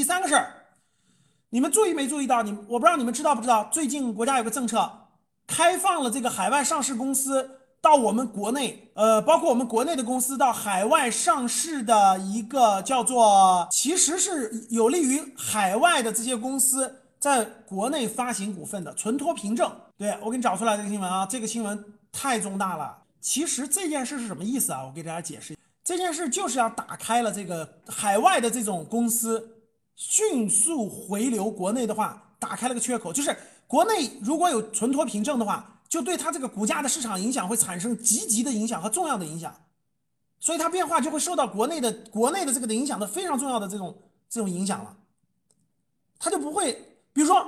第三个事儿，你们注意没注意到？你我不知道你们知道不知道？最近国家有个政策，开放了这个海外上市公司到我们国内，呃，包括我们国内的公司到海外上市的一个叫做，其实是有利于海外的这些公司在国内发行股份的存托凭证。对我给你找出来这个新闻啊，这个新闻太重大了。其实这件事是什么意思啊？我给大家解释，这件事就是要打开了这个海外的这种公司。迅速回流国内的话，打开了个缺口，就是国内如果有存托凭证的话，就对它这个股价的市场影响会产生积极的影响和重要的影响，所以它变化就会受到国内的国内的这个的影响的非常重要的这种这种影响了，它就不会，比如说，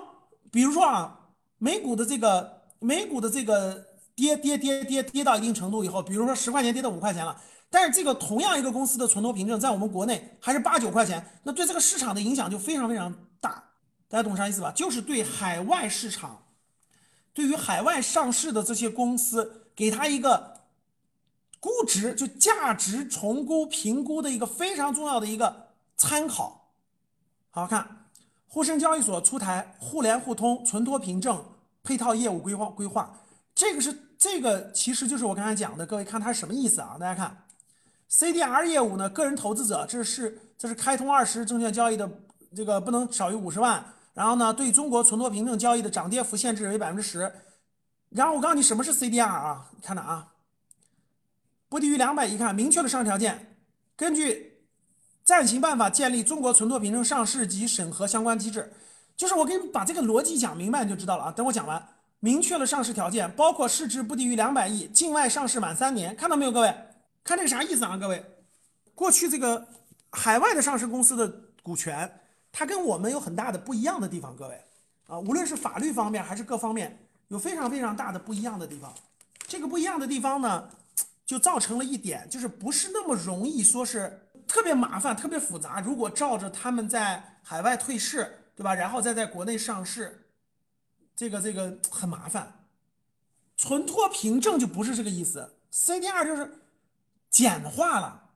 比如说啊，美股的这个美股的这个跌跌跌跌跌到一定程度以后，比如说十块钱跌到五块钱了。但是这个同样一个公司的存托凭证在我们国内还是八九块钱，那对这个市场的影响就非常非常大，大家懂啥意思吧？就是对海外市场，对于海外上市的这些公司，给它一个估值，就价值重估评估的一个非常重要的一个参考。好看，沪深交易所出台互联互通存托凭证配套业务规划规划，这个是这个其实就是我刚才讲的，各位看它是什么意思啊？大家看。CDR 业务呢？个人投资者，这是这是开通二十证券交易的这个不能少于五十万。然后呢，对中国存托凭证交易的涨跌幅限制为百分之十。然后我告诉你什么是 CDR 啊？你看着啊，不低于两百一。看明确的上市条件，根据暂行办法建立中国存托凭证上市及审核相关机制。就是我给你把这个逻辑讲明白，你就知道了啊。等我讲完，明确了上市条件，包括市值不低于两百亿，境外上市满三年。看到没有，各位？看这个啥意思啊，各位？过去这个海外的上市公司的股权，它跟我们有很大的不一样的地方，各位啊，无论是法律方面还是各方面，有非常非常大的不一样的地方。这个不一样的地方呢，就造成了一点，就是不是那么容易说是特别麻烦、特别复杂。如果照着他们在海外退市，对吧？然后再在国内上市，这个这个很麻烦。存托凭证就不是这个意思，CDR 就是。简化了，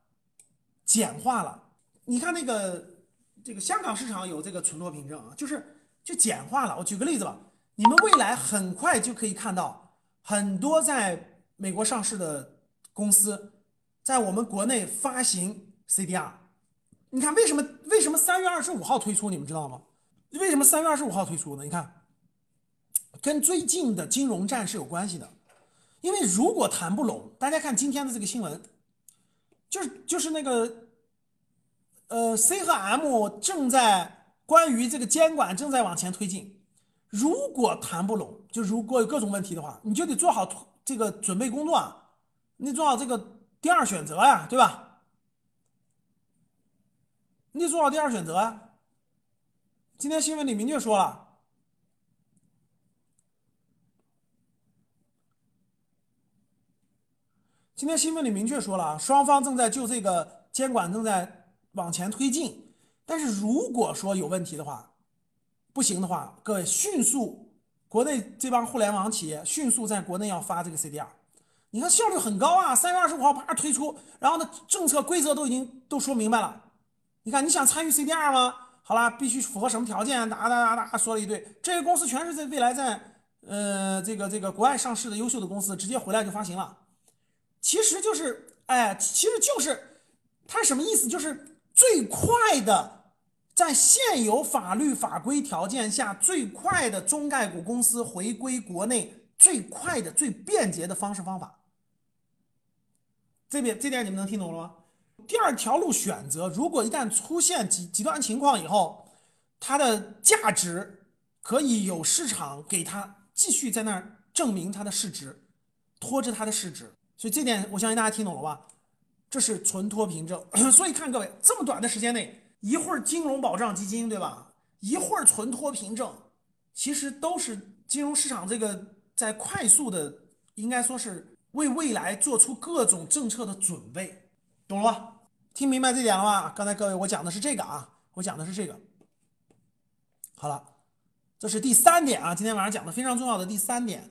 简化了。你看那个这个香港市场有这个存托凭证啊，就是就简化了。我举个例子吧，你们未来很快就可以看到很多在美国上市的公司在我们国内发行 CDR。你看为什么为什么三月二十五号推出？你们知道吗？为什么三月二十五号推出呢？你看，跟最近的金融战是有关系的。因为如果谈不拢，大家看今天的这个新闻。就是就是那个，呃，C 和 M 正在关于这个监管正在往前推进。如果谈不拢，就如果有各种问题的话，你就得做好这个准备工作啊，你做好这个第二选择呀，对吧？你得做好第二选择啊。今天新闻里明确说了。今天新闻里明确说了啊，双方正在就这个监管正在往前推进。但是如果说有问题的话，不行的话，各位迅速，国内这帮互联网企业迅速在国内要发这个 CDR，你看效率很高啊，三月二十五号啪推出，然后呢政策规则都已经都说明白了。你看你想参与 CDR 吗？好啦，必须符合什么条件？哒哒哒哒说了一堆，这些公司全是在未来在呃这个这个国外上市的优秀的公司，直接回来就发行了。其实就是，哎，其实就是，它什么意思？就是最快的，在现有法律法规条件下，最快的中概股公司回归国内最快的、最便捷的方式方法。这边这点你们能听懂了吗？第二条路选择，如果一旦出现极极端情况以后，它的价值可以有市场给它继续在那儿证明它的市值，拖着它的市值。所以这点我相信大家听懂了吧？这是存托凭证。所以看各位，这么短的时间内，一会儿金融保障基金，对吧？一会儿存托凭证，其实都是金融市场这个在快速的，应该说是为未来做出各种政策的准备，懂了吧？听明白这点了吧？刚才各位我讲的是这个啊，我讲的是这个。好了，这是第三点啊，今天晚上讲的非常重要的第三点。